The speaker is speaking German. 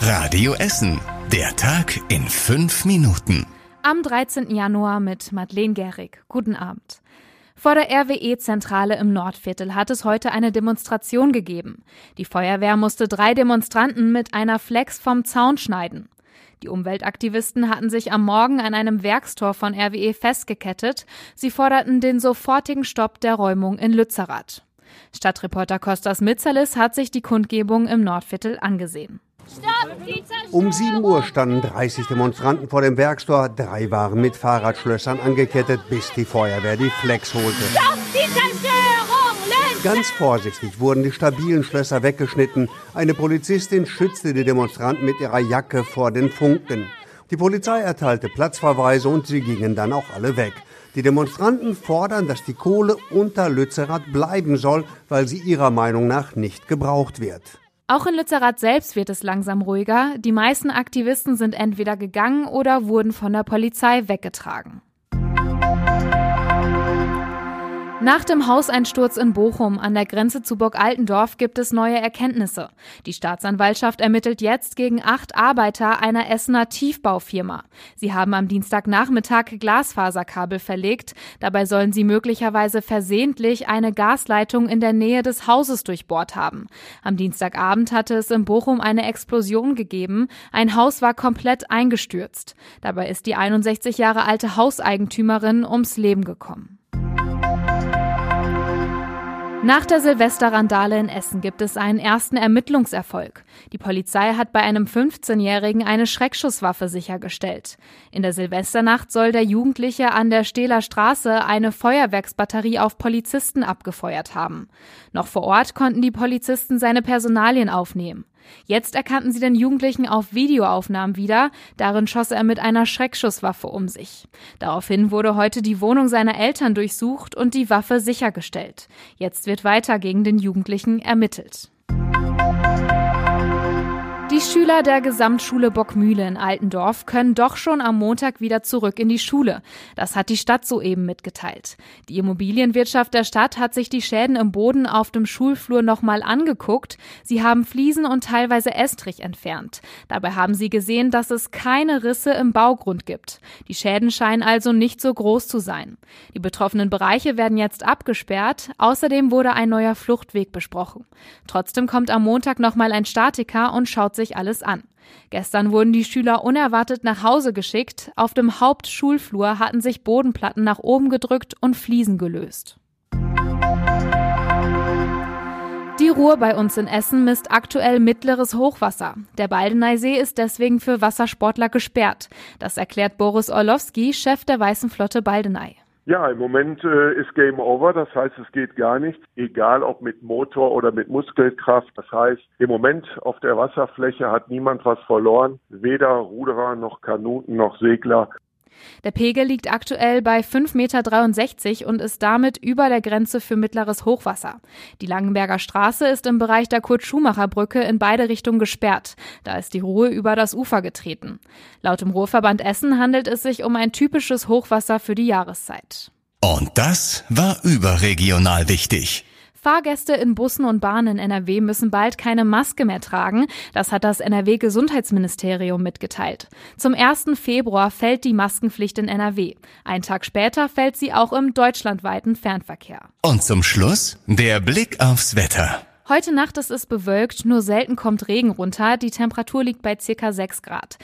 Radio Essen. Der Tag in fünf Minuten. Am 13. Januar mit Madeleine Gehrig. Guten Abend. Vor der RWE-Zentrale im Nordviertel hat es heute eine Demonstration gegeben. Die Feuerwehr musste drei Demonstranten mit einer Flex vom Zaun schneiden. Die Umweltaktivisten hatten sich am Morgen an einem Werkstor von RWE festgekettet. Sie forderten den sofortigen Stopp der Räumung in Lützerath. Stadtreporter Kostas Mitzalis hat sich die Kundgebung im Nordviertel angesehen. Um 7 Uhr standen 30 Demonstranten vor dem Werkstor. Drei waren mit Fahrradschlössern angekettet, bis die Feuerwehr die Flex holte. Ganz vorsichtig wurden die stabilen Schlösser weggeschnitten. Eine Polizistin schützte die Demonstranten mit ihrer Jacke vor den Funken. Die Polizei erteilte Platzverweise und sie gingen dann auch alle weg. Die Demonstranten fordern, dass die Kohle unter Lützerath bleiben soll, weil sie ihrer Meinung nach nicht gebraucht wird. Auch in Lützerath selbst wird es langsam ruhiger. Die meisten Aktivisten sind entweder gegangen oder wurden von der Polizei weggetragen. Nach dem Hauseinsturz in Bochum an der Grenze zu Burg Altendorf gibt es neue Erkenntnisse. Die Staatsanwaltschaft ermittelt jetzt gegen acht Arbeiter einer Essener Tiefbaufirma. Sie haben am Dienstagnachmittag Glasfaserkabel verlegt. Dabei sollen sie möglicherweise versehentlich eine Gasleitung in der Nähe des Hauses durchbohrt haben. Am Dienstagabend hatte es in Bochum eine Explosion gegeben. Ein Haus war komplett eingestürzt. Dabei ist die 61 Jahre alte Hauseigentümerin ums Leben gekommen. Nach der Silvesterrandale in Essen gibt es einen ersten Ermittlungserfolg. Die Polizei hat bei einem 15-Jährigen eine Schreckschusswaffe sichergestellt. In der Silvesternacht soll der Jugendliche an der Stehler Straße eine Feuerwerksbatterie auf Polizisten abgefeuert haben. Noch vor Ort konnten die Polizisten seine Personalien aufnehmen. Jetzt erkannten sie den Jugendlichen auf Videoaufnahmen wieder. Darin schoss er mit einer Schreckschusswaffe um sich. Daraufhin wurde heute die Wohnung seiner Eltern durchsucht und die Waffe sichergestellt. Jetzt wird weiter gegen den Jugendlichen ermittelt. Die Schüler der Gesamtschule Bockmühle in Altendorf können doch schon am Montag wieder zurück in die Schule. Das hat die Stadt soeben mitgeteilt. Die Immobilienwirtschaft der Stadt hat sich die Schäden im Boden auf dem Schulflur nochmal angeguckt. Sie haben Fliesen und teilweise Estrich entfernt. Dabei haben sie gesehen, dass es keine Risse im Baugrund gibt. Die Schäden scheinen also nicht so groß zu sein. Die betroffenen Bereiche werden jetzt abgesperrt. Außerdem wurde ein neuer Fluchtweg besprochen. Trotzdem kommt am Montag nochmal ein Statiker und schaut sich alles an. Gestern wurden die Schüler unerwartet nach Hause geschickt. Auf dem Hauptschulflur hatten sich Bodenplatten nach oben gedrückt und Fliesen gelöst. Die Ruhr bei uns in Essen misst aktuell mittleres Hochwasser. Der Baldeneysee ist deswegen für Wassersportler gesperrt. Das erklärt Boris Orlowski, Chef der Weißen Flotte Baldeney. Ja, im Moment äh, ist Game Over, das heißt, es geht gar nichts, egal ob mit Motor oder mit Muskelkraft. Das heißt, im Moment auf der Wasserfläche hat niemand was verloren, weder Ruderer noch Kanuten noch Segler. Der Pegel liegt aktuell bei 5,63 Meter und ist damit über der Grenze für mittleres Hochwasser. Die Langenberger Straße ist im Bereich der Kurt-Schumacher-Brücke in beide Richtungen gesperrt. Da ist die Ruhe über das Ufer getreten. Laut dem Ruhrverband Essen handelt es sich um ein typisches Hochwasser für die Jahreszeit. Und das war überregional wichtig. Fahrgäste in Bussen und Bahnen in NRW müssen bald keine Maske mehr tragen. Das hat das NRW-Gesundheitsministerium mitgeteilt. Zum 1. Februar fällt die Maskenpflicht in NRW. Ein Tag später fällt sie auch im deutschlandweiten Fernverkehr. Und zum Schluss der Blick aufs Wetter. Heute Nacht ist es bewölkt, nur selten kommt Regen runter. Die Temperatur liegt bei circa 6 Grad.